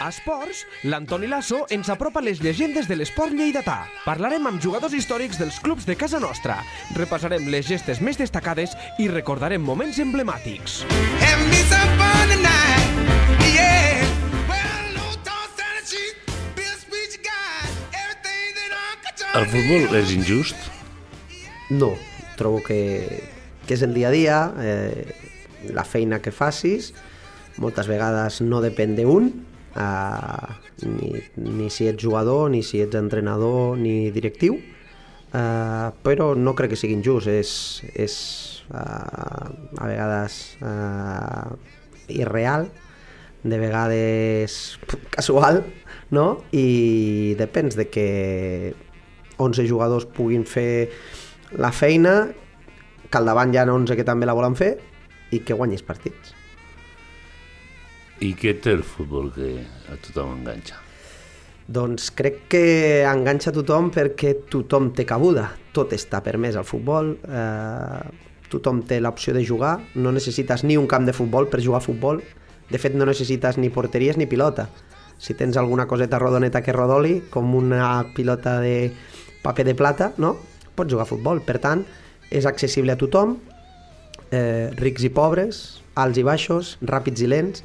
A Esports, l'Antoni Lasso ens apropa les llegendes de l'esport lleidatà. Parlarem amb jugadors històrics dels clubs de casa nostra. Repassarem les gestes més destacades i recordarem moments emblemàtics. El futbol és injust? No, trobo que, que és el dia a dia, eh, la feina que facis, moltes vegades no depèn d'un, eh, ni, ni si ets jugador, ni si ets entrenador, ni directiu, eh, però no crec que sigui injust, és, és eh, a vegades eh, irreal, de vegades casual, no? I depèn de que 11 jugadors puguin fer la feina, que al davant hi ha 11 que també la volen fer i que guanyis partits. I què té el futbol que a tothom enganxa? Doncs crec que enganxa tothom perquè tothom té cabuda. Tot està permès al futbol, eh, tothom té l'opció de jugar, no necessites ni un camp de futbol per jugar a futbol, de fet no necessites ni porteries ni pilota. Si tens alguna coseta rodoneta que rodoli, com una pilota de paper de plata, no? pots jugar a futbol. Per tant, és accessible a tothom, eh, rics i pobres, alts i baixos, ràpids i lents,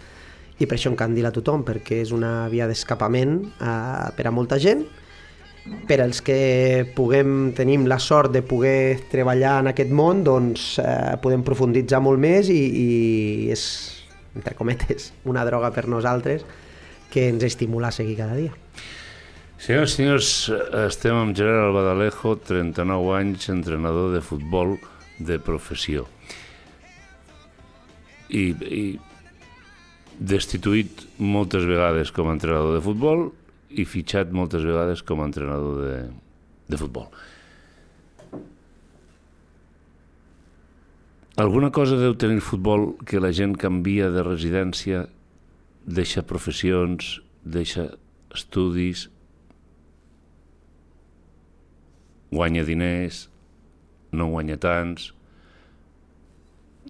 i per això encandila tothom, perquè és una via d'escapament eh, per a molta gent, per als que puguem, tenim la sort de poder treballar en aquest món, doncs eh, podem profunditzar molt més i, i és, entre cometes, una droga per nosaltres que ens estimula a seguir cada dia. Senyors senyors, estem amb Gerard Albadalejo, 39 anys, entrenador de futbol de professió. I, i destituït moltes vegades com a entrenador de futbol i fitxat moltes vegades com a entrenador de, de futbol. Alguna cosa deu tenir futbol que la gent canvia de residència, deixa professions, deixa estudis, guanya diners, no guanya tants.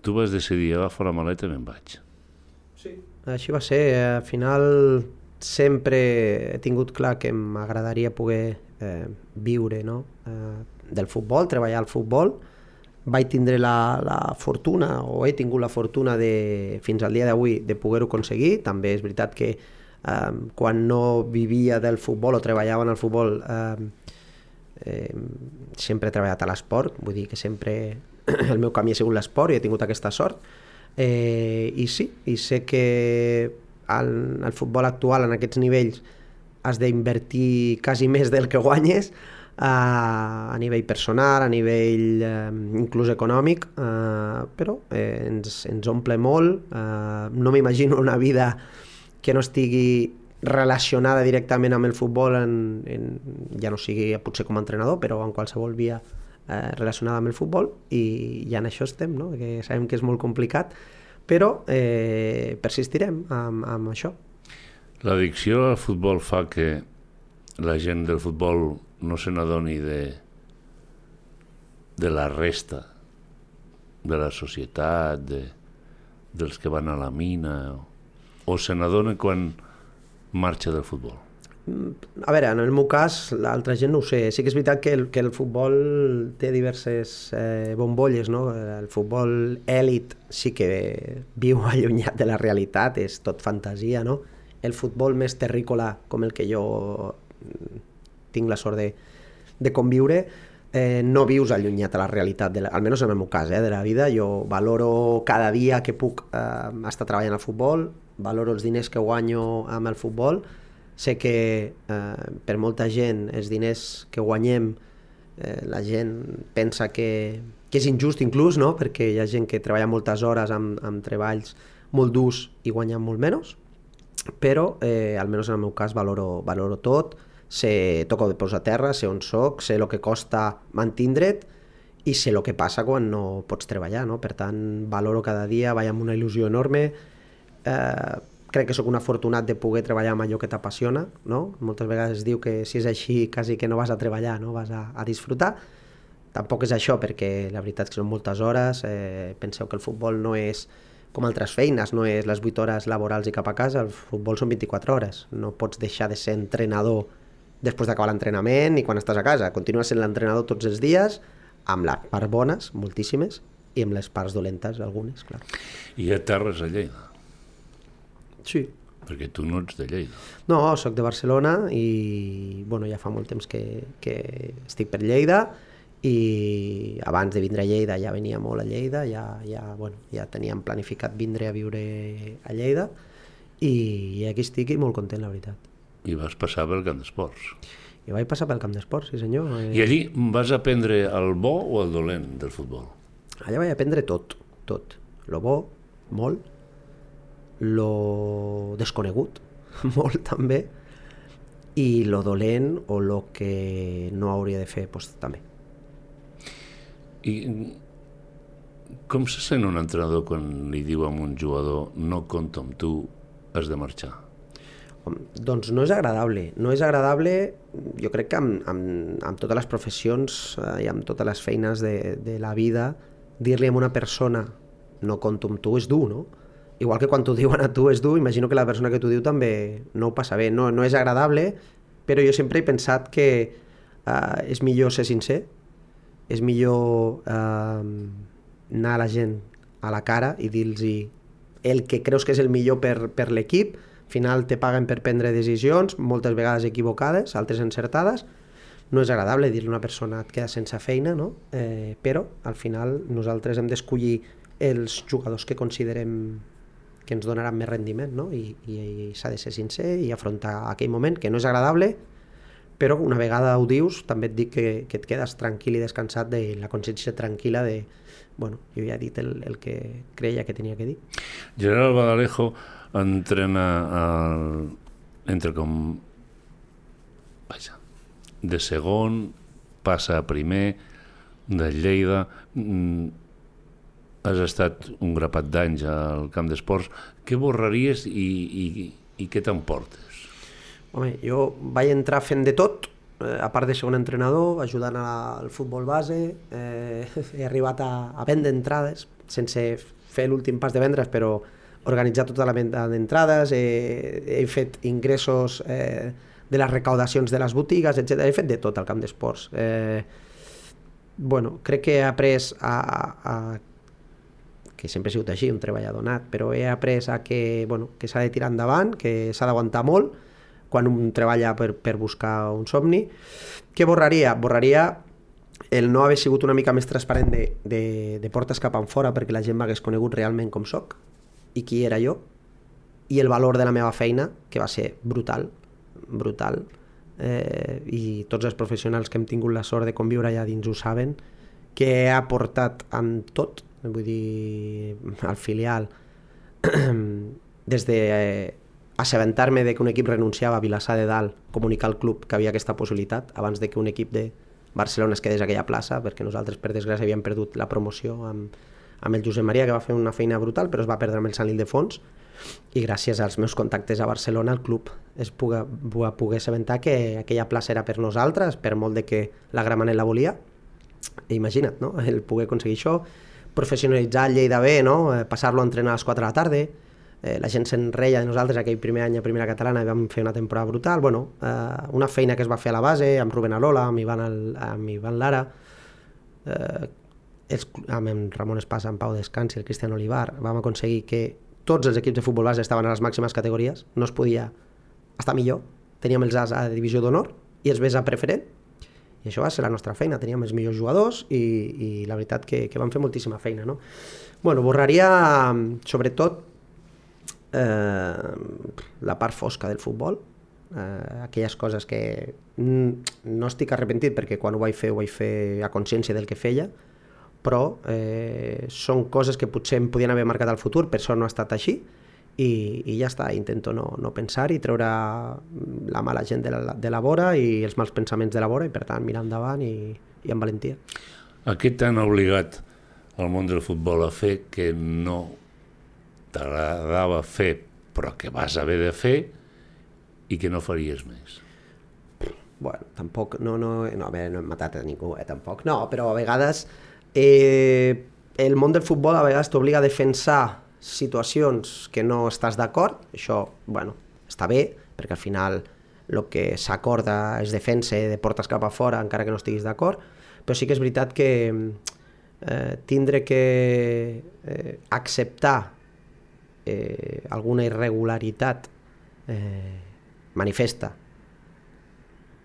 Tu vas decidir agafar la maleta i me'n vaig. Sí. Així va ser. Al final sempre he tingut clar que m'agradaria poder eh, viure no? eh, del futbol, treballar al futbol. Vaig tindre la, la fortuna, o he tingut la fortuna de, fins al dia d'avui de poder-ho aconseguir. També és veritat que eh, quan no vivia del futbol o treballava en el futbol eh, eh, sempre he treballat a l'esport, vull dir que sempre el meu camí ha sigut l'esport i he tingut aquesta sort. Eh, I sí, i sé que al, al futbol actual, en aquests nivells, has d'invertir quasi més del que guanyes a, a nivell personal, a nivell eh, inclús econòmic, eh, però eh, ens, ens omple molt. Eh, no m'imagino una vida que no estigui relacionada directament amb el futbol, en, en, ja no sigui potser com a entrenador, però en qualsevol via eh, relacionada amb el futbol i ja en això estem, no? que sabem que és molt complicat, però eh, persistirem amb, amb això. L'addicció al futbol fa que la gent del futbol no se n'adoni de, de la resta de la societat, de, dels que van a la mina, o, o se n'adona quan marxa del futbol? A veure, en el meu cas, l'altra gent no ho sé. Sí que és veritat que el, que el futbol té diverses eh, bombolles, no? El futbol èlit sí que viu allunyat de la realitat, és tot fantasia, no? El futbol més terrícola, com el que jo mm, tinc la sort de, de conviure, eh, no vius allunyat de la realitat, de la, almenys en el meu cas, eh, de la vida. Jo valoro cada dia que puc eh, estar treballant al futbol, valoro els diners que guanyo amb el futbol, sé que eh, per molta gent els diners que guanyem eh, la gent pensa que, que és injust inclús, no? perquè hi ha gent que treballa moltes hores amb, amb treballs molt durs i guanya molt menys, però eh, almenys en el meu cas valoro, valoro tot, sé, toco de peus a terra, sé on soc, sé el que costa mantindre't i sé el que passa quan no pots treballar, no? per tant valoro cada dia, vaig amb una il·lusió enorme, eh, crec que sóc un afortunat de poder treballar amb allò que t'apassiona, no? Moltes vegades es diu que si és així quasi que no vas a treballar, no? vas a, a disfrutar. Tampoc és això, perquè la veritat és que són moltes hores, eh, penseu que el futbol no és com altres feines, no és les 8 hores laborals i cap a casa, el futbol són 24 hores. No pots deixar de ser entrenador després d'acabar l'entrenament i quan estàs a casa. Continues sent l'entrenador tots els dies, amb les parts bones, moltíssimes, i amb les parts dolentes, algunes, clar. I aterres a Lleida, Sí. perquè tu no ets de Lleida. No, sóc de Barcelona i bueno, ja fa molt temps que, que estic per Lleida i abans de vindre a Lleida ja venia molt a Lleida, ja, ja, bueno, ja teníem planificat vindre a viure a Lleida i, i aquí estic i molt content, la veritat. I vas passar pel camp d'esports. I vaig passar pel camp d'esports, sí senyor. Eh, I allí vas aprendre el bo o el dolent del futbol? Allà vaig aprendre tot, tot. Lo bo, molt. Lo desconegut, molt també. I lo dolent o lo que no hauria de fer, doncs, també. I com se sent un entrenador quan li diu a un jugador no compto amb tu, has de marxar? Doncs no és agradable. No és agradable, jo crec que amb, amb, amb totes les professions eh, i amb totes les feines de, de la vida, dir-li a una persona no compto amb tu és dur, no? Igual que quan t'ho diuen a tu és dur, imagino que la persona que t'ho diu també no ho passa bé. No, no és agradable, però jo sempre he pensat que eh, és millor ser sincer, és millor eh, anar a la gent a la cara i dir-los el que creus que és el millor per, per l'equip, al final te paguen per prendre decisions, moltes vegades equivocades, altres encertades, no és agradable dir-li a una persona et queda sense feina, no? eh, però al final nosaltres hem d'escollir els jugadors que considerem que ens donaran més rendiment no? i, i, i s'ha de ser sincer i afrontar aquell moment que no és agradable però una vegada ho dius també et dic que, que et quedes tranquil i descansat de la consciència tranquil·la de bueno, jo ja he dit el, el que creia que tenia que dir. Gerard Badalejo entrena el, entre com vaja, de segon passa a primer de Lleida mm, has estat un grapat d'anys al camp d'esports què borraries i, i, i què t'emportes? Home, jo vaig entrar fent de tot, eh, a part de ser un entrenador, ajudant al futbol base, eh, he arribat a, a vendre entrades, sense fer l'últim pas de vendre's, però organitzar tota la venda d'entrades, eh, he fet ingressos eh, de les recaudacions de les botigues, etc. He fet de tot al camp d'esports. Eh, bueno, crec que he après a, a, a que sempre he sigut així, un treballador nat, però he après a que, bueno, que s'ha de tirar endavant, que s'ha d'aguantar molt quan un treballa per, per buscar un somni. Què borraria? Borraria el no haver sigut una mica més transparent de, de, de portes cap enfora perquè la gent m'hagués conegut realment com sóc i qui era jo i el valor de la meva feina, que va ser brutal, brutal, eh, i tots els professionals que hem tingut la sort de conviure allà dins ho saben, que he aportat en tot, vull dir, al filial, des de eh, assabentar-me de que un equip renunciava a Vilassar de Dalt, comunicar al club que havia aquesta possibilitat, abans de que un equip de Barcelona es quedés a aquella plaça, perquè nosaltres, per desgràcia, havíem perdut la promoció amb, amb el Josep Maria, que va fer una feina brutal, però es va perdre amb el Sant Ildefons, i gràcies als meus contactes a Barcelona el club es puga, poder assabentar que aquella plaça era per nosaltres, per molt de que la Gramenet la volia. Imagina't, no? el poder aconseguir això, professionalitzar el Lleida bé, no? Eh, passar-lo a entrenar a les 4 de la tarda, eh, la gent se'n reia de nosaltres aquell primer any a Primera Catalana i vam fer una temporada brutal, bueno, eh, una feina que es va fer a la base, amb Rubén Alola, amb Ivan, el, amb Ivan Lara, eh, els, amb en Ramon Espasa, en Pau Descans i el Cristian Olivar, vam aconseguir que tots els equips de futbol base estaven a les màximes categories, no es podia estar millor, teníem els As a divisió d'honor i els Bs a preferent, i això va ser la nostra feina, teníem els millors jugadors i, i la veritat que, que vam fer moltíssima feina. No? Bueno, borraria sobretot eh, la part fosca del futbol, eh, aquelles coses que no estic arrepentit perquè quan ho vaig fer ho vaig fer a consciència del que feia, però eh, són coses que potser em podien haver marcat al futur, per això no ha estat així, i, i ja està, intento no, no pensar i treure la mala gent de la, de la vora i els mals pensaments de la vora i per tant mirar endavant i, i amb valentia. A què t'han obligat el món del futbol a fer que no t'agradava fer però que vas haver de fer i que no faries més? bueno, tampoc, no, no, no, a veure, no hem matat a ningú, eh, tampoc, no, però a vegades eh, el món del futbol a vegades t'obliga a defensar situacions que no estàs d'acord, això, bueno, està bé, perquè al final el que s'acorda es defensa de portes cap a fora encara que no estiguis d'acord, però sí que és veritat que eh, tindre que eh, acceptar eh, alguna irregularitat eh, manifesta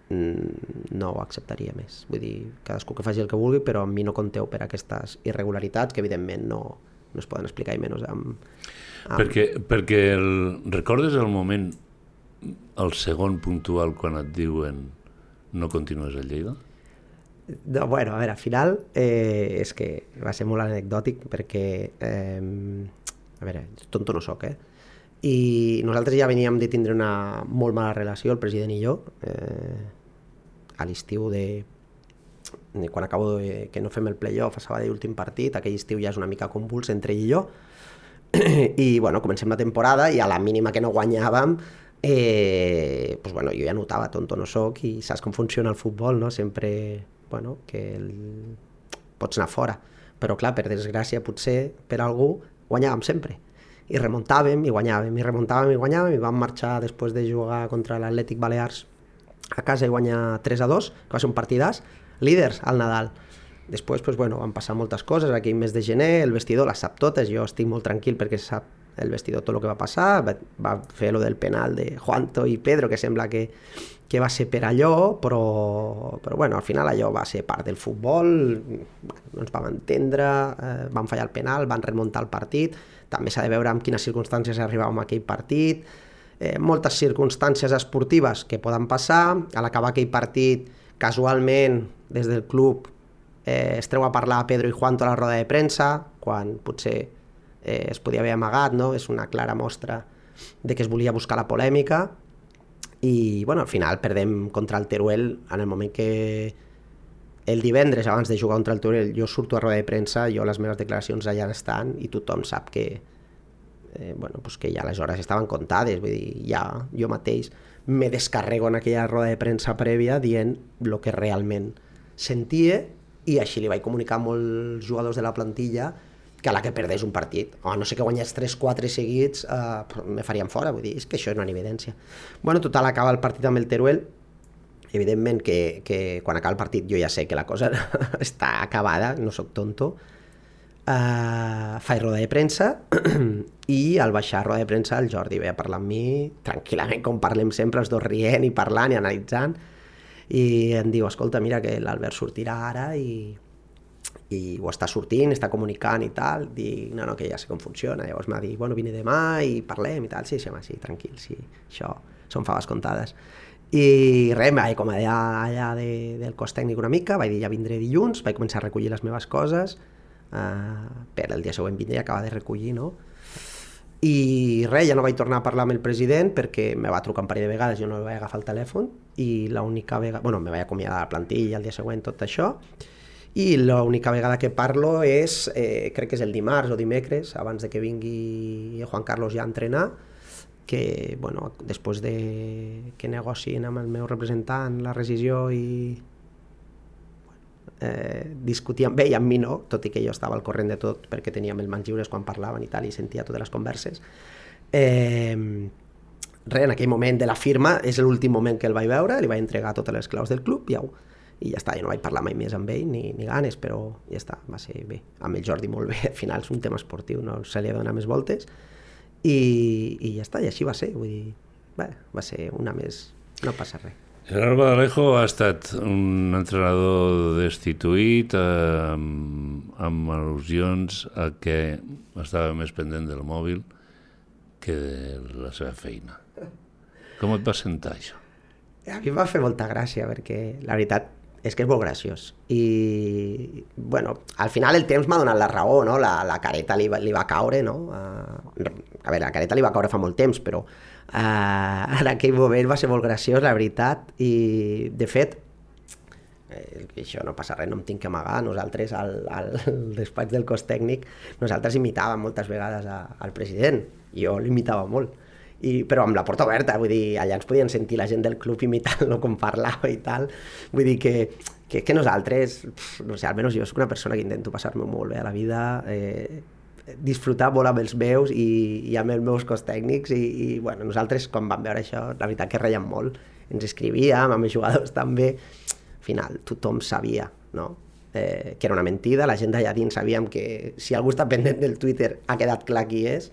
mm, no ho acceptaria més. Vull dir, cadascú que faci el que vulgui, però amb mi no conteu per aquestes irregularitats que evidentment no, no es poden explicar i menys amb... amb... Perquè, perquè el, recordes el moment, el segon puntual, quan et diuen no continues a Lleida? No, bueno, a veure, al final eh, és que va ser molt anecdòtic perquè, eh, a veure, tonto no sóc, eh? I nosaltres ja veníem de tindre una molt mala relació, el president i jo, eh, a l'estiu de, de quan acabo de, que no fem el playoff a Sabadell últim partit, aquell estiu ja és una mica convuls entre ell i jo, i bueno, comencem la temporada i a la mínima que no guanyàvem eh, pues bueno, jo ja notava tonto no sóc i saps com funciona el futbol, no? Sempre, bueno, que el... pots anar fora. Però clar, per desgràcia, potser per algú guanyàvem sempre. I remuntàvem i guanyàvem, i remuntàvem i guanyàvem, i vam marxar després de jugar contra l'Atlètic Balears a casa i guanyar 3 a 2, que va ser un partidàs, líders al Nadal. Després, pues, bueno, van passar moltes coses, aquell mes de gener, el vestidor les sap totes, jo estic molt tranquil perquè sap el vestidor tot el que va passar, va, va fer lo del penal de Juanto i Pedro, que sembla que, que va ser per allò, però, però bueno, al final allò va ser part del futbol, bueno, no ens vam entendre, eh, van fallar el penal, van remuntar el partit, també s'ha de veure en quines circumstàncies arribàvem a aquell partit, eh, moltes circumstàncies esportives que poden passar, a l'acabar aquell partit, casualment, des del club, eh, es treu a parlar Pedro i Juanto a la roda de premsa, quan potser eh, es podia haver amagat, no? és una clara mostra de que es volia buscar la polèmica, i bueno, al final perdem contra el Teruel en el moment que el divendres abans de jugar contra el Teruel jo surto a roda de premsa, jo les meves declaracions allà estan i tothom sap que eh, bueno, pues que ja les hores estaven comptades, vull dir, ja jo mateix me descarrego en aquella roda de premsa prèvia dient el que realment sentia i així li vaig comunicar a molts jugadors de la plantilla que a la que perdés un partit, o no sé que guanyés 3-4 seguits, eh, me farien fora, vull dir, és que això és una evidència. Bueno, total, acaba el partit amb el Teruel, evidentment que, que quan acaba el partit jo ja sé que la cosa està acabada, no sóc tonto, uh, faig roda de premsa i al baixar roda de premsa el Jordi ve a parlar amb mi tranquil·lament com parlem sempre els dos rient i parlant i analitzant i em diu, escolta, mira que l'Albert sortirà ara i, i ho està sortint, està comunicant i tal, dic, no, no, que ja sé com funciona, llavors m'ha dit, bueno, vine demà i parlem i tal, sí, sí, home, sí, tranquil, sí, això són faves comptades. I res, vaig com allà, allà de, del cos tècnic una mica, vaig dir ja vindré dilluns, vaig començar a recollir les meves coses, uh, per el dia següent vindré i acaba de recollir, no? I res, ja no vaig tornar a parlar amb el president perquè me va trucar un parell de vegades, jo no vaig agafar el telèfon i l'única vegada, bueno, me vaig acomiadar de la plantilla el dia següent, tot això, i l'única vegada que parlo és, eh, crec que és el dimarts o dimecres, abans de que vingui Juan Carlos ja a entrenar, que bueno, després de que negociïn amb el meu representant la rescisió i eh, discutíem bé i amb mi no, tot i que jo estava al corrent de tot perquè teníem el mans lliures quan parlaven i tal i sentia totes les converses eh, res, en aquell moment de la firma és l'últim moment que el vaig veure, li vaig entregar totes les claus del club i au, i ja està, jo no vaig parlar mai més amb ell ni, ni ganes, però ja està, va ser bé. Amb el Jordi molt bé, al final és un tema esportiu, no se li ha de més voltes, i, i ja està, i així va ser, vull dir, bé, va ser una més, no passa res. Gerard Badalejo ha estat un entrenador destituït eh, amb, amb al·lusions a que estava més pendent del mòbil que de la seva feina. Com et va sentar això? A mi em va fer molta gràcia perquè la veritat és que és molt graciós. I, bueno, al final el temps m'ha donat la raó, no? La, la careta li li va caure, no? Uh, a veure, la careta li va caure fa molt temps, però uh, en aquell moment va ser molt graciós, la veritat, i de fet, eh, això no passa res, no em tinc que amagar, nosaltres al, al despatx del cos tècnic, nosaltres imitàvem moltes vegades a, al president, jo l'imitava molt, i, però amb la porta oberta, vull dir, allà ens podien sentir la gent del club imitant-lo com parlava i tal, vull dir que, que, que nosaltres, no sé, almenys jo soc una persona que intento passar-me molt bé a la vida, eh, disfrutar molt amb els meus i, i amb els meus cos tècnics i, i bueno, nosaltres quan vam veure això, la veritat que reiem molt. Ens escrivíem, amb els jugadors també. Al final tothom sabia no? eh, que era una mentida, la gent d'allà dins sabíem que si algú està pendent del Twitter ha quedat clar qui és,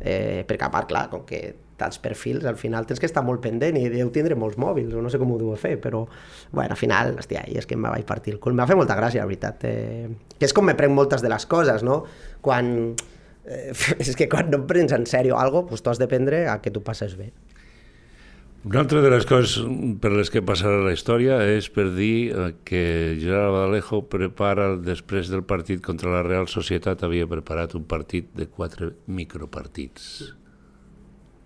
eh, perquè a part, clar, com que tants perfils, al final tens que estar molt pendent i deu tindre molts mòbils, o no sé com ho deu fer, però, bueno, al final, hòstia, i és que em vaig partir el cul. M'ha fet molta gràcia, la veritat. Eh, que és com me prenc moltes de les coses, no? Quan... Eh, és que quan no em prens en sèrio algo, pues tu has de prendre a que tu passes bé. Una altra de les coses per les que passarà la història és per dir eh, que Gerard Badalejo prepara, després del partit contra la Real Societat, havia preparat un partit de quatre micropartits.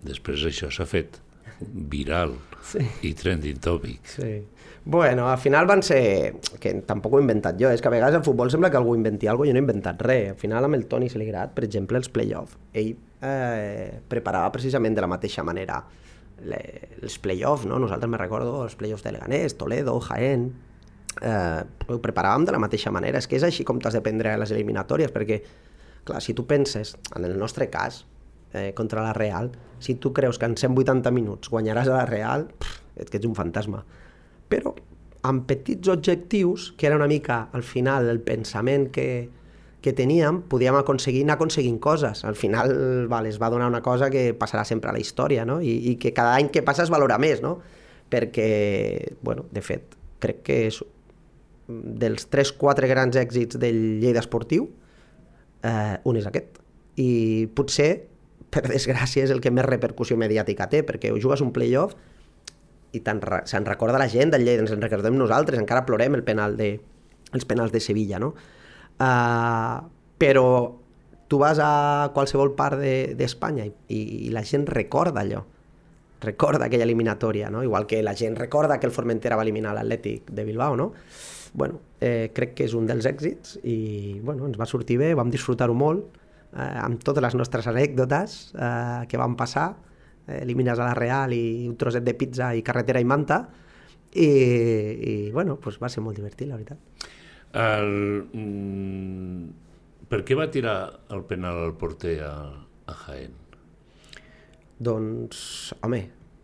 Després això s'ha fet viral Sí. i trending topic. Sí. Bueno, al final van ser... que tampoc ho he inventat jo, és que a vegades al futbol sembla que algú inventi alguna cosa i jo no he inventat res. Al final amb el Toni Seligrat, per exemple, els play-off, ell eh, preparava precisament de la mateixa manera le, els play-off, no? Nosaltres me recordo els play-offs de Leganés, Toledo, Jaén, eh, ho preparàvem de la mateixa manera. És que és així com t'has de prendre les eliminatòries, perquè, clar, si tu penses, en el nostre cas, eh, contra la Real, si tu creus que en 180 minuts guanyaràs a la Real, pff, que ets un fantasma. Però amb petits objectius, que era una mica al final el pensament que, que teníem, podíem aconseguir anar aconseguint coses. Al final vale, es va donar una cosa que passarà sempre a la història, no? I, i que cada any que passa es valora més, no? Perquè, bueno, de fet, crec que és dels 3-4 grans èxits del Lleida Esportiu, eh, un és aquest. I potser, per desgràcia, és el que més repercussió mediàtica té, perquè ho jugues un playoff i se'n recorda la gent del Lleida, ens en recordem nosaltres, encara plorem el penal de, els penals de Sevilla, no? Uh, però tu vas a qualsevol part de- d'Espanya de, i, i la gent recorda allò, recorda aquella eliminatòria, no? igual que la gent recorda que el Formentera va eliminar l'Atlètic de Bilbao, no? bueno, eh, crec que és un dels èxits i bueno, ens va sortir bé, vam disfrutar-ho molt, eh, amb totes les nostres anècdotes eh, que van passar, eh, elimines a la Real i un trosset de pizza i carretera i manta, i, i bueno, pues va ser molt divertit, la veritat. El, mm, per què va tirar el penal al porter a, a Jaén? Doncs, home,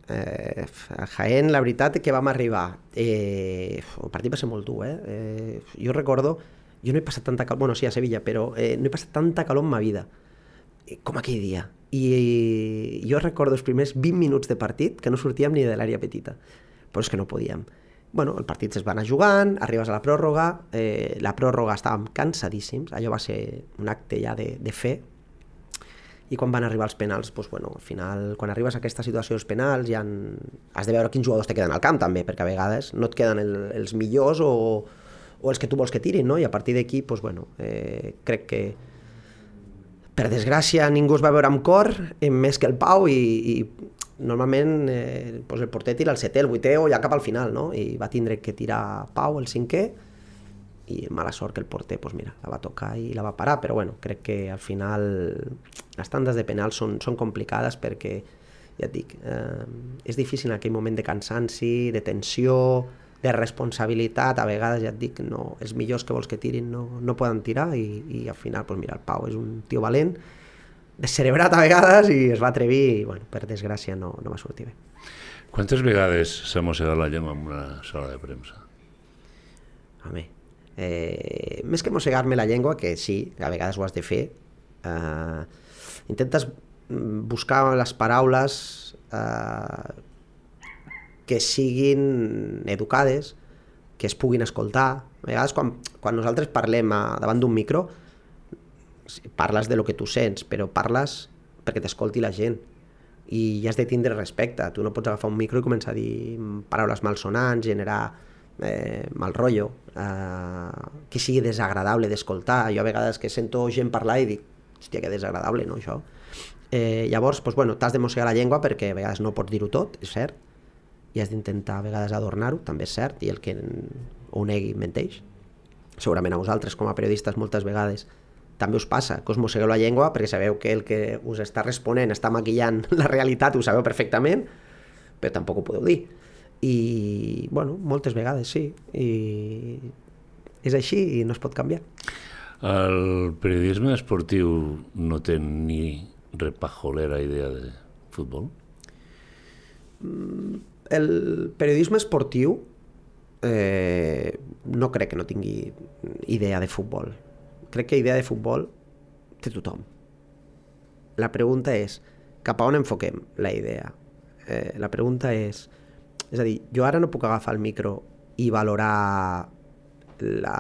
eh, a Jaén la veritat que vam arribar, eh, el partit va ser molt dur, eh? eh jo recordo, jo no he passat tanta calor, bueno, sí, a Sevilla, però eh, no he passat tanta calor en ma vida, eh, com aquell dia. I jo recordo els primers 20 minuts de partit que no sortíem ni de l'àrea petita, però és que no podíem. Bueno, el partit es va anar jugant, arribes a la pròrroga, eh, la pròrroga estàvem cansadíssims, allò va ser un acte ja de, de fe, i quan van arribar els penals, doncs, bueno, al final, quan arribes a aquesta situació dels penals, ja han... has de veure quins jugadors te queden al camp també, perquè a vegades no et queden el, els millors o, o els que tu vols que tirin, no? i a partir d'aquí, doncs, bueno, eh, crec que per desgràcia ningú es va veure amb cor, eh, més que el Pau, i, i normalment eh, doncs el porter tira el setè, el vuitè o ja cap al final, no? i va tindre que tirar Pau el cinquè, i mala sort que el porter pues mira, la va tocar i la va parar, però bueno, crec que al final les tandes de penal són, són complicades perquè, ja et dic, eh, és difícil en aquell moment de cansanci, de tensió, de responsabilitat, a vegades ja et dic, no, els millors que vols que tirin no, no poden tirar i, i al final, pues mira, el Pau és un tio valent, descerebrat a vegades i es va atrevir i, bueno, per desgràcia no, no va sortir bé. Quantes vegades s'ha mossegat la llengua en una sala de premsa? Home, eh, més que mossegar-me la llengua, que sí, a vegades ho has de fer, eh, intentes buscar les paraules eh, que siguin educades, que es puguin escoltar. A vegades quan, quan nosaltres parlem a, davant d'un micro, parles de lo que tu sents, però parles perquè t'escolti la gent i has de tindre respecte. Tu no pots agafar un micro i començar a dir paraules malsonants, generar eh, mal rotllo, eh, que sigui desagradable d'escoltar. Jo a vegades que sento gent parlar i dic, hòstia, que desagradable, no, això? Eh, llavors, doncs, bueno, t'has de mossegar la llengua perquè a vegades no pots dir-ho tot, és cert, i has d'intentar a vegades adornar-ho, també és cert, i el que ho negui menteix. Segurament a vosaltres, com a periodistes, moltes vegades també us passa, que us mossegueu la llengua perquè sabeu que el que us està responent està maquillant la realitat, ho sabeu perfectament, però tampoc ho podeu dir. I, bueno, moltes vegades sí, i és així i no es pot canviar. El periodisme esportiu no té ni repajolera idea de futbol? El periodisme esportiu eh, no crec que no tingui idea de futbol. Crec que idea de futbol té tothom. La pregunta és, cap a on enfoquem la idea? Eh, la pregunta és, és a dir, jo ara no puc agafar el micro i valorar la,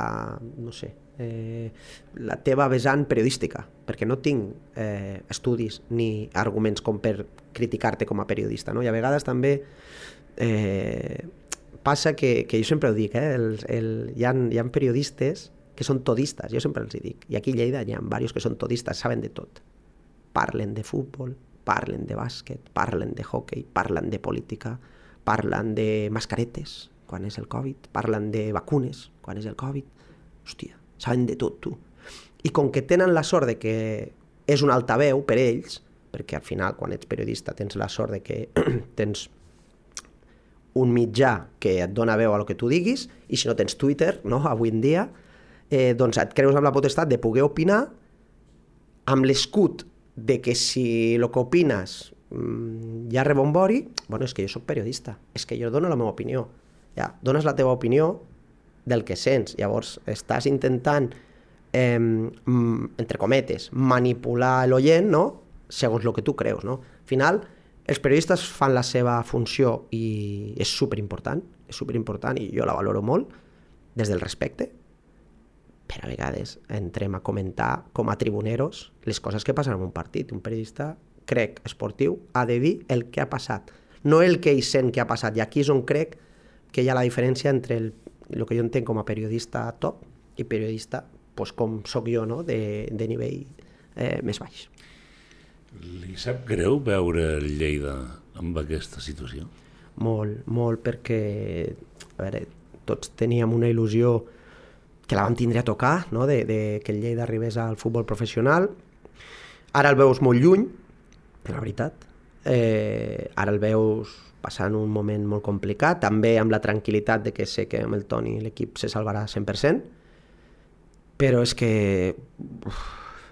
no sé, eh, la teva vessant periodística, perquè no tinc eh, estudis ni arguments com per criticar-te com a periodista, no? I a vegades també eh, passa que, que jo sempre ho dic, eh, el, el, hi, ha, hi ha periodistes que són todistes, jo sempre els hi dic, i aquí a Lleida hi ha diversos que són todistes, saben de tot. Parlen de futbol, parlen de bàsquet, parlen de hockey, parlen de política, parlen de mascaretes, quan és el Covid, parlen de vacunes, quan és el Covid. Hòstia, saben de tot, tu. I com que tenen la sort de que és un altaveu per ells, perquè al final, quan ets periodista, tens la sort de que tens un mitjà que et dona veu a lo que tu diguis, i si no tens Twitter, no?, avui en dia, eh, doncs et creus amb la potestat de poder opinar amb l'escut de que si el que opines mm, hi ha rebombori, bueno, és que jo sóc periodista, és que jo dono la meva opinió. Ja, dones la teva opinió del que sents. Llavors, estàs intentant, eh, entre cometes, manipular l'oient, no?, segons el que tu creus, no? Al final, els periodistes fan la seva funció i és superimportant, és superimportant i jo la valoro molt, des del respecte, però a vegades entrem a comentar com a tribuneros les coses que passen en un partit. Un periodista, crec, esportiu, ha de dir el que ha passat, no el que ell sent que ha passat. I aquí és on crec que hi ha la diferència entre el, el que jo entenc com a periodista top i periodista pues, com sóc jo, no? de, de nivell eh, més baix. Li sap greu veure Lleida amb aquesta situació? Molt, molt, perquè a veure, tots teníem una il·lusió que la vam tindre a tocar, no? de, de que el Lleida arribés al futbol professional. Ara el veus molt lluny, la veritat. Eh, ara el veus passant un moment molt complicat, també amb la tranquil·litat de que sé que amb el Toni l'equip se salvarà 100%, però és que uf,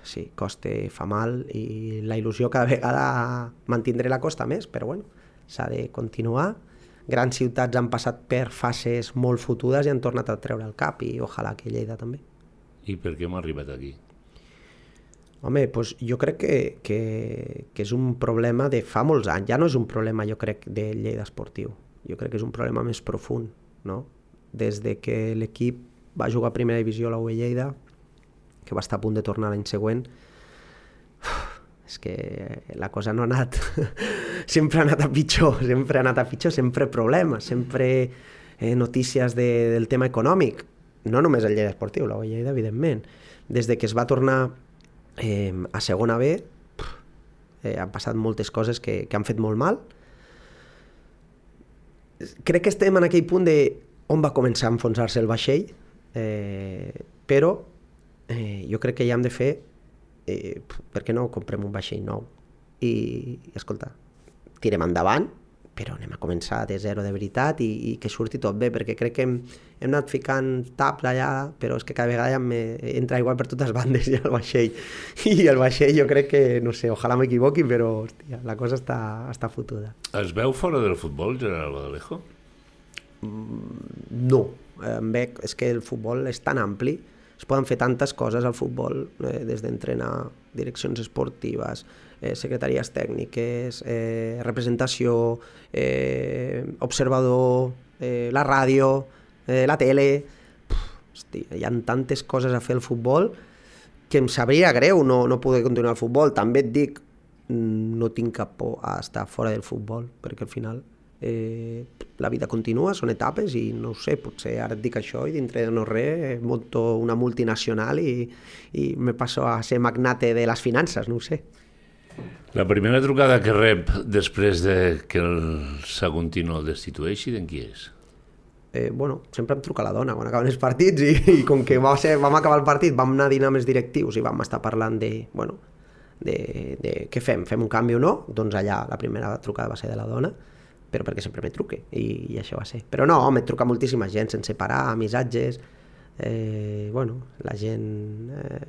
sí, costa, fa mal i la il·lusió cada vegada mantindré la costa més, però bueno, s'ha de continuar. Grans ciutats han passat per fases molt fotudes i han tornat a treure el cap i ojalà que Lleida també. I per què hem arribat aquí? Home, doncs jo crec que, que, que és un problema de fa molts anys. Ja no és un problema, jo crec, de Lleida esportiu. Jo crec que és un problema més profund, no? Des de que l'equip va jugar a primera divisió a la UE Lleida, que va estar a punt de tornar l'any següent, és que la cosa no ha anat... sempre ha anat a pitjor, sempre ha anat a pitjor, sempre problemes, sempre eh, notícies de, del tema econòmic. No només el Lleida esportiu, la Lleida, evidentment. Des de que es va tornar eh, a segona B, eh, han passat moltes coses que, que han fet molt mal. Crec que estem en aquell punt de on va començar a enfonsar-se el vaixell, eh, però eh, jo crec que ja hem de fer eh, per què no comprem un vaixell nou? I, i escolta, tirem endavant, però anem a començar de zero de veritat i, i que surti tot bé, perquè crec que hem, hem anat ficant taps allà, però és que cada vegada ja me, entra igual per totes bandes ja el vaixell. I el vaixell jo crec que, no sé, ojalà m'equivoqui, però hòstia, la cosa està, està fotuda. Es veu fora del futbol, General Badalejo? No, em veig, és que el futbol és tan ampli, es poden fer tantes coses al futbol, eh, des d'entrenar direccions esportives, eh, secretaries tècniques, eh, representació, eh, observador, eh, la ràdio, eh, la tele... Puf, hòstia, hi ha tantes coses a fer al futbol que em sabria greu no, no poder continuar al futbol. També et dic, mm, no tinc cap por a estar fora del futbol, perquè al final eh, la vida continua, són etapes i no ho sé, potser ara et dic això i dintre de no res monto una multinacional i, i me passo a ser magnate de les finances, no ho sé. La primera trucada que rep després de que el Saguntino el destitueixi, d'en qui és? eh, bueno, sempre em truca la dona quan acaben els partits i, i com que va ser, vam acabar el partit, vam anar a dinar amb els directius i vam estar parlant de, bueno, de, de què fem, fem un canvi o no, doncs allà la primera trucada va ser de la dona, però perquè sempre me truque i, i això va ser. Però no, home, truca moltíssima gent sense parar, missatges, Eh, bueno, la gent, eh,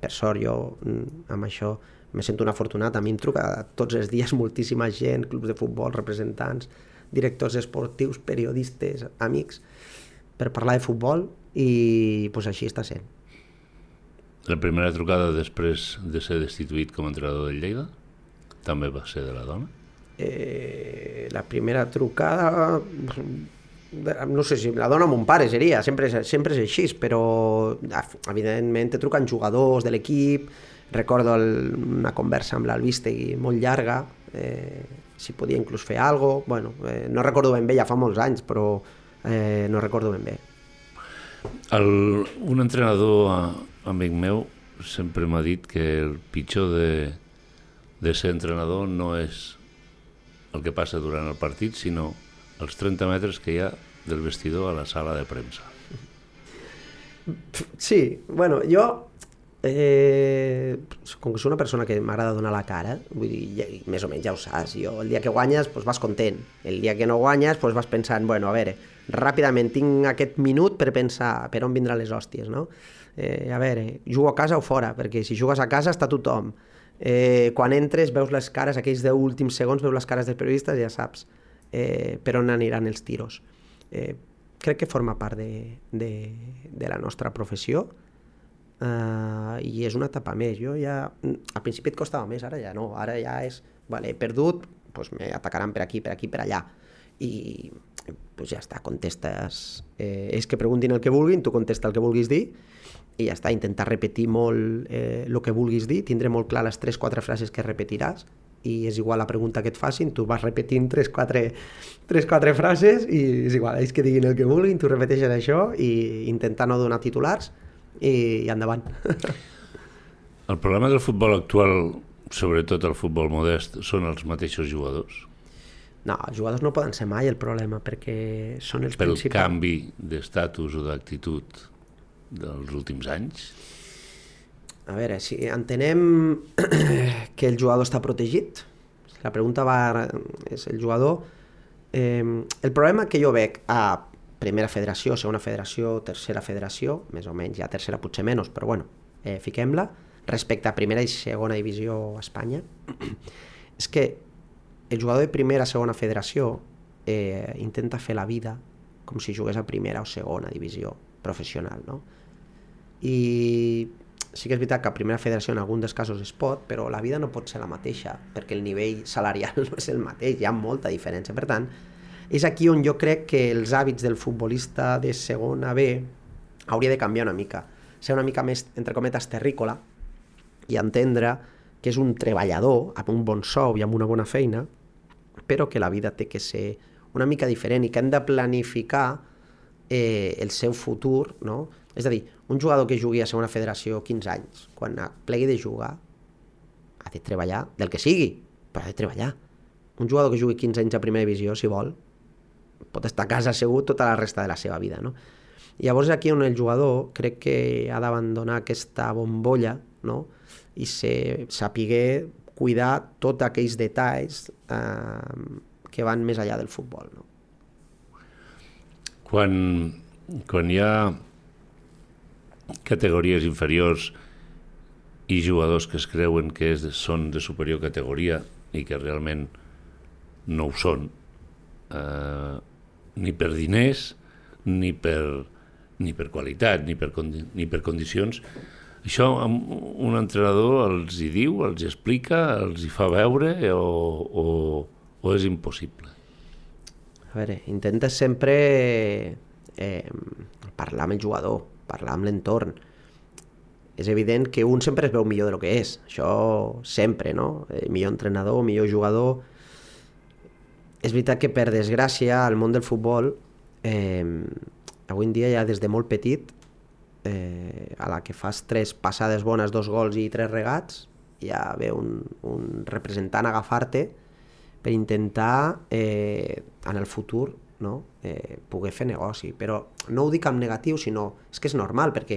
per sort, jo mm, amb això me sento un afortunat. A mi em truca tots els dies moltíssima gent, clubs de futbol, representants, directors esportius, periodistes, amics, per parlar de futbol i pues, així està sent. La primera trucada després de ser destituït com a entrenador del Lleida també va ser de la dona? Eh, la primera trucada no sé si la dona mon pare seria, sempre, sempre és així, però evidentment te truquen jugadors de l'equip, recordo el, una conversa amb l'Albistegui molt llarga, eh, si podia inclús fer alguna cosa, bueno, eh, no recordo ben bé, ja fa molts anys, però eh, no recordo ben bé. El, un entrenador eh, amic meu sempre m'ha dit que el pitjor de, de ser entrenador no és el que passa durant el partit, sinó els 30 metres que hi ha del vestidor a la sala de premsa. Sí, bueno, jo, eh, com que soc una persona que m'agrada donar la cara, vull dir, ja, més o menys ja ho saps, jo el dia que guanyes doncs vas content, el dia que no guanyes doncs vas pensant, bueno, a veure, ràpidament tinc aquest minut per pensar per on vindran les hòsties, no? Eh, a veure, jugo a casa o fora, perquè si jugues a casa està tothom. Eh, quan entres veus les cares, aquells 10 últims segons veus les cares dels periodistes i ja saps eh, per on aniran els tiros. Eh, crec que forma part de, de, de la nostra professió uh, i és una etapa més. Jo ja, al principi et costava més, ara ja no. Ara ja és, vale, he perdut, doncs m'atacaran per aquí, per aquí, per allà. I pues ja està, contestes... Eh, és que preguntin el que vulguin, tu contesta el que vulguis dir i ja està, intentar repetir molt eh, el que vulguis dir, tindre molt clar les 3-4 frases que repetiràs i és igual la pregunta que et facin, tu vas repetint 3-4 frases i és igual, ells que diguin el que vulguin, tu repeteixes això i intentar no donar titulars i, i endavant. El problema del futbol actual, sobretot el futbol modest, són els mateixos jugadors. No, els jugadors no poden ser mai el problema perquè són els Pel principals. canvi d'estatus o d'actitud dels últims anys. A veure, si entenem que el jugador està protegit, la pregunta va, és el jugador... Eh, el problema que jo veig a primera federació, segona federació, tercera federació, més o menys, ja tercera potser menys, però bueno, eh, fiquem-la, respecte a primera i segona divisió a Espanya, és que el jugador de primera o segona federació eh, intenta fer la vida com si jugués a primera o segona divisió professional, no? I sí que és veritat que a primera federació en algun dels casos es pot, però la vida no pot ser la mateixa, perquè el nivell salarial no és el mateix, hi ha molta diferència. Per tant, és aquí on jo crec que els hàbits del futbolista de segona B hauria de canviar una mica. Ser una mica més, entre cometes, terrícola i entendre que és un treballador amb un bon sou i amb una bona feina, però que la vida té que ser una mica diferent i que hem de planificar eh, el seu futur, no? És a dir, un jugador que jugui a segona federació 15 anys, quan plegui de jugar, ha de treballar del que sigui, però ha de treballar. Un jugador que jugui 15 anys a primera divisió, si vol, pot estar a casa assegut tota la resta de la seva vida, no? Llavors aquí on el jugador crec que ha d'abandonar aquesta bombolla, no? I ser, sapiguer cuidar tots aquells detalls eh, que van més allà del futbol, no? Quan, quan hi ha categories inferiors i jugadors que es creuen que és, són de superior categoria i que realment no ho són, eh, ni per diners, ni per, ni per qualitat, ni per, ni per condicions, això un entrenador els hi diu, els hi explica, els hi fa veure o, o, o és impossible? A veure, intentes sempre eh, parlar amb el jugador, parlar amb l'entorn. És evident que un sempre es veu millor de lo que és, això sempre, no? Eh, millor entrenador, millor jugador... És veritat que per desgràcia al món del futbol eh, avui en dia ja des de molt petit eh, a la que fas tres passades bones, dos gols i tres regats ja ve un, un representant a agafar-te per intentar eh, en el futur no? eh, poder fer negoci. Però no ho dic amb negatiu, sinó és que és normal, perquè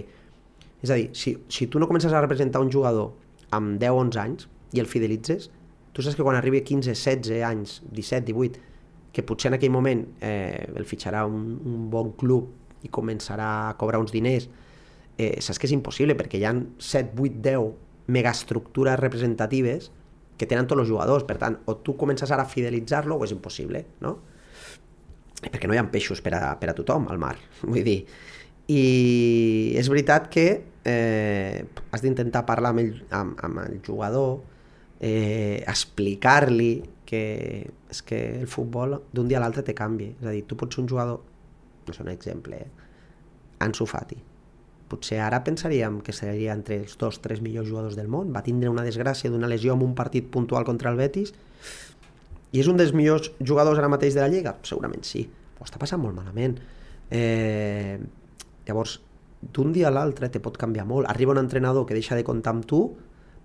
és a dir, si, si tu no comences a representar un jugador amb 10-11 anys i el fidelitzes, tu saps que quan arribi 15, 16 anys, 17, 18, que potser en aquell moment eh, el fitxarà un, un bon club i començarà a cobrar uns diners, eh, saps que és impossible perquè hi ha 7, 8, 10 megaestructures representatives que tenen tots els jugadors, per tant, o tu comences ara a fidelitzar-lo o és impossible, no? perquè no hi ha peixos per a, per a tothom al mar, vull dir. I és veritat que eh, has d'intentar parlar amb el, amb, amb el jugador, eh, explicar-li que és que el futbol d'un dia a l'altre te canvi. És a dir, tu pots ser un jugador, no sé un exemple, eh? Ansu Fati. Potser ara pensaríem que seria entre els dos, tres millors jugadors del món. Va tindre una desgràcia d'una lesió en un partit puntual contra el Betis i és un dels millors jugadors ara mateix de la Lliga? Segurament sí. Ho està passant molt malament. Eh, llavors, d'un dia a l'altre te pot canviar molt. Arriba un entrenador que deixa de comptar amb tu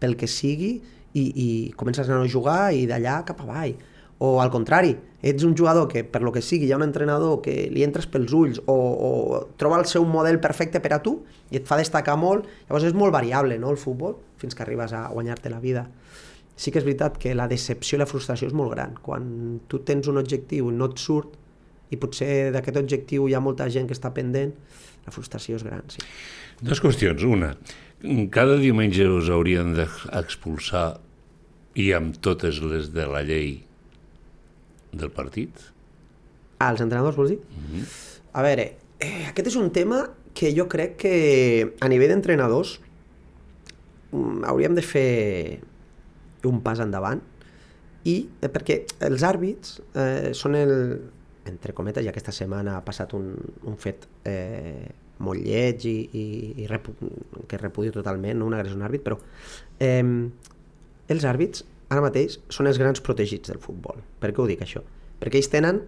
pel que sigui i, i comences a no jugar i d'allà cap avall. O al contrari, ets un jugador que per lo que sigui hi ha un entrenador que li entres pels ulls o, o troba el seu model perfecte per a tu i et fa destacar molt. Llavors és molt variable no, el futbol fins que arribes a guanyar-te la vida sí que és veritat que la decepció i la frustració és molt gran. Quan tu tens un objectiu i no et surt, i potser d'aquest objectiu hi ha molta gent que està pendent, la frustració és gran, sí. Dues qüestions. Una, cada diumenge us haurien d'expulsar i amb totes les de la llei del partit? Els entrenadors, vols dir? Mm -hmm. A veure, eh, aquest és un tema que jo crec que a nivell d'entrenadors mm, hauríem de fer un pas endavant i eh, perquè els àrbits eh, són el, entre cometes, i aquesta setmana ha passat un, un fet eh, molt lleig i, i, i repu que repudio totalment, no una agressió a un àrbit, però eh, els àrbits ara mateix són els grans protegits del futbol. Per què ho dic això? Perquè ells tenen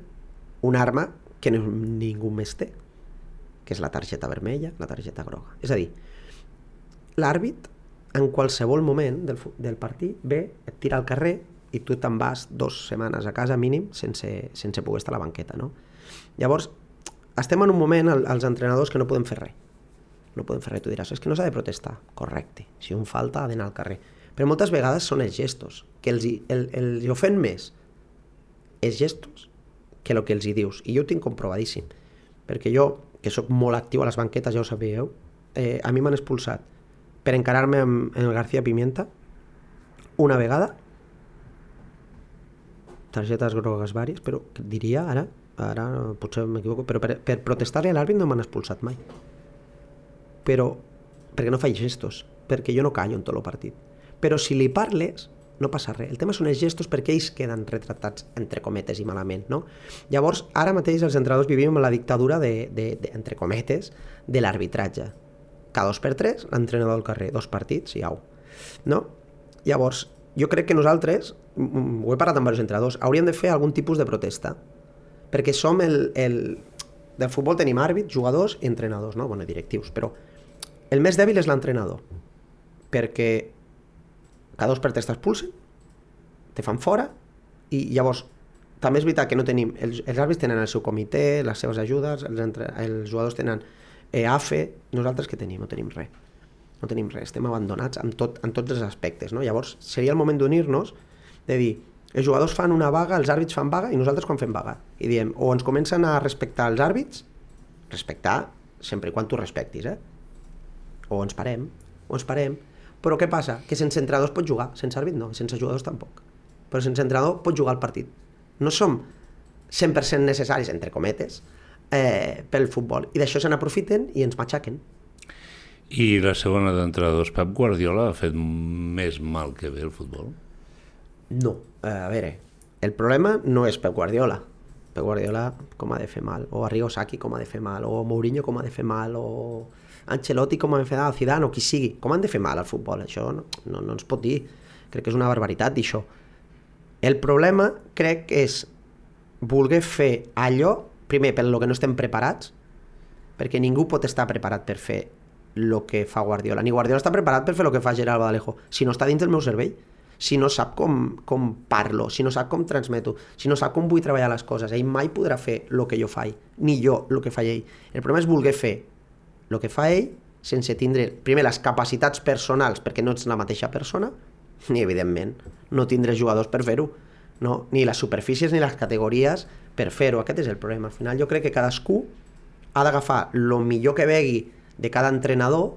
una arma que no, ningú més té, que és la targeta vermella, la targeta groga. És a dir, l'àrbit en qualsevol moment del, del partit ve, et tira al carrer i tu te'n vas dues setmanes a casa mínim sense, sense poder estar a la banqueta. No? Llavors, estem en un moment, els entrenadors, que no podem fer res. No podem fer res. Tu diràs, és que no s'ha de protestar. Correcte. Si un falta, ha d'anar al carrer. Però moltes vegades són els gestos, que els, el, els ofèn més els gestos que el que els hi dius. I jo ho tinc comprovadíssim. Perquè jo, que sóc molt actiu a les banquetes, ja ho sabíeu, eh, a mi m'han expulsat per encarar-me amb, amb el García Pimienta una vegada targetes grogues vàries, però diria ara, ara potser m'equivoco, però per, per protestar-li a l'àrbit no m'han expulsat mai. Però perquè no faig gestos, perquè jo no callo en tot el partit. Però si li parles, no passa res. El tema són els gestos perquè ells queden retratats entre cometes i malament, no? Llavors, ara mateix els entrenadors vivim en la dictadura de, de, de entre cometes de l'arbitratge. Cada dos per tres, l'entrenador al carrer, dos partits i au. No? Llavors, jo crec que nosaltres, ho he parlat amb diversos entrenadors, hauríem de fer algun tipus de protesta. Perquè som el... el del futbol tenim àrbits, jugadors i entrenadors, no? Bueno, directius, però el més dèbil és l'entrenador. Perquè cada dos per tres t'expulsen, te fan fora, i llavors també és veritat que no tenim, els, els àrbits tenen el seu comitè, les seves ajudes, els, entre, els jugadors tenen EAFE, nosaltres que tenim? No tenim res. No tenim res, estem abandonats en, tot, en tots els aspectes. No? Llavors, seria el moment d'unir-nos, de dir, els jugadors fan una vaga, els àrbits fan vaga i nosaltres quan fem vaga. I diem, o ens comencen a respectar els àrbits, respectar sempre i quan tu respectis, eh? O ens parem, o ens parem, però què passa? Que sense entrenadors pot jugar, sense àrbit no, sense jugadors tampoc. Però sense entrenador pot jugar al partit. No som 100% necessaris, entre cometes, eh, pel futbol. I d'això se n'aprofiten i ens matxaquen. I la segona d'entrenadors, Pep Guardiola ha fet més mal que bé el futbol? No, a veure, el problema no és Pep Guardiola. Pep Guardiola com ha de fer mal, o Arrigo Sacchi com ha de fer mal, o Mourinho com ha de fer mal, o Ancelotti com ha de fer mal, Zidane o qui sigui, com han de fer mal al futbol, això no, no, no ens pot dir. Crec que és una barbaritat dir això. El problema crec que és voler fer allò, primer, per lo que no estem preparats, perquè ningú pot estar preparat per fer el que fa Guardiola. Ni Guardiola està preparat per fer el que fa Gerard Badalejo, si no està dins del meu cervell si no sap com, com parlo, si no sap com transmeto, si no sap com vull treballar les coses, ell mai podrà fer el que jo faig, ni jo el que fa ell. El problema és voler fer el que fa ell sense tindre, primer, les capacitats personals, perquè no ets la mateixa persona, ni, evidentment, no tindre jugadors per fer-ho, no? ni les superfícies ni les categories per fer-ho. Aquest és el problema. Al final jo crec que cadascú ha d'agafar el millor que vegui de cada entrenador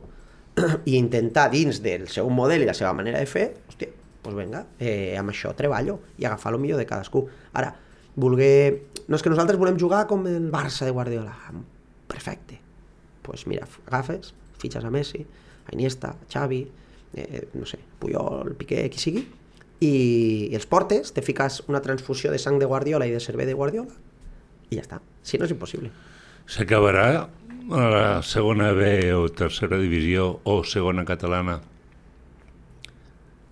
i intentar dins del seu model i la seva manera de fer, hòstia, doncs vinga, eh, amb això treballo i agafar el millor de cadascú. Ara, voler... No és que nosaltres volem jugar com el Barça de Guardiola. Perfecte. Pues mira, agafes, fitxes a Messi, a Iniesta, a Xavi, eh, no sé, Puyol, Piqué, qui sigui, i, i els portes, te fiques una transfusió de sang de Guardiola i de cervell de Guardiola, i ja està. Si no, és impossible. S'acabarà a la segona B o tercera divisió o segona catalana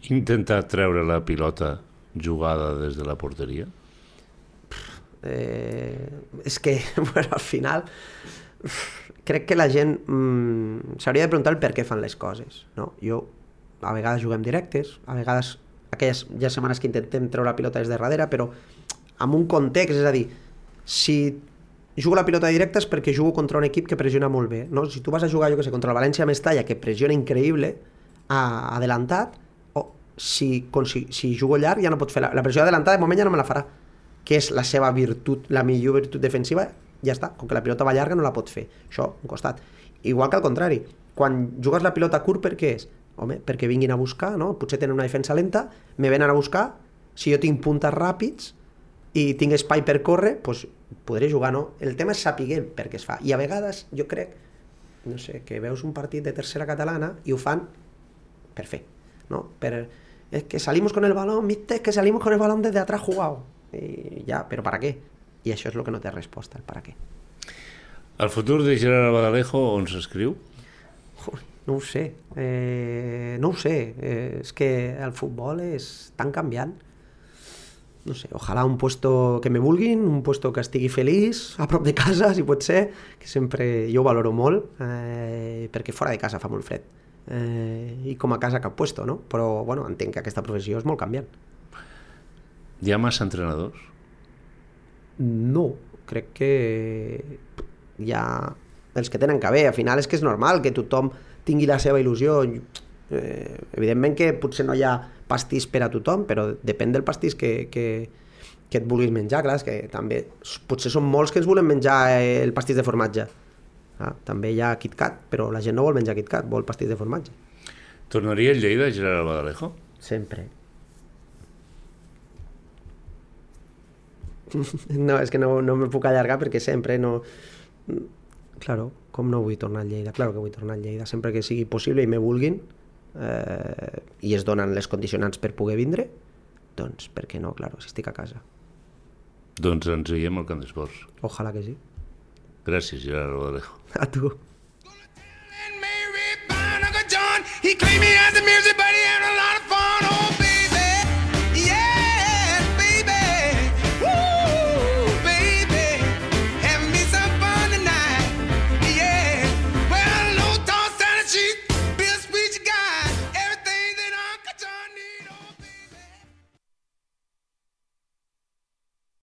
intentar treure la pilota jugada des de la porteria? Eh, és que, bueno, al final, crec que la gent mm, s'hauria de preguntar el per què fan les coses. No? Jo, a vegades juguem directes, a vegades aquelles ja setmanes que intentem treure la pilota des de darrere, però amb un context, és a dir, si jugo la pilota directa és perquè jugo contra un equip que pressiona molt bé. No? Si tu vas a jugar, jo que sé, contra el València Mestalla, que pressiona increïble, a, adelantat, o si, si, si jugo llarg ja no pot fer la, la pressió adelantada, de moment ja no me la farà, que és la seva virtut, la millor virtut defensiva, ja està, com que la pilota va llarga no la pot fer. Això, un costat. Igual que al contrari, quan jugues la pilota curt, per què és? Home, perquè vinguin a buscar, no? Potser tenen una defensa lenta, me venen a buscar, si jo tinc puntes ràpids i tinc espai per córrer, doncs podré jugar, no? El tema és saber per què es fa. I a vegades, jo crec, no sé, que veus un partit de tercera catalana i ho fan per fer, ¿no? Per, es que salimos con el balón, viste, es que salimos con el balón desde atrás jugado. Y ya, pero ¿para qué? Y això és el que no té resposta, el para què. El futur de Gerard Badalejo on s'escriu? No ho sé, eh, no ho sé, eh, és que el futbol és tan canviant. No sé, ojalà un puesto que me vulguin, un puesto que estigui feliç, a prop de casa, si pot ser, que sempre jo ho valoro molt, eh, perquè fora de casa fa molt fred. Eh, I com a casa cap puesto, no? Però, bueno, entenc que aquesta professió és molt canviant. Hi ha massa entrenadors? No, crec que hi ha els que tenen que haver. Al final és que és normal que tothom tingui la seva il·lusió. Eh, evidentment que potser no hi ha pastís per a tothom, però depèn del pastís que, que, que et vulguis menjar, clar, que també potser són molts que ens volem menjar eh, el pastís de formatge. Ah, també hi ha KitKat, però la gent no vol menjar KitKat, vol pastís de formatge. Tornaria el Lleida Gerard Badalejo? Sempre. No, és que no, no me puc allargar perquè sempre no... Claro, com no vull tornar a Lleida? Claro que vull tornar a Lleida, sempre que sigui possible i me vulguin eh, i es donen les condicionants per poder vindre, doncs per què no, claro, si estic a casa. Doncs ens veiem al Camp d'Esports. Ojalà que sí. Gràcies, Gerard Badalejo. A tu. He claimed me as the music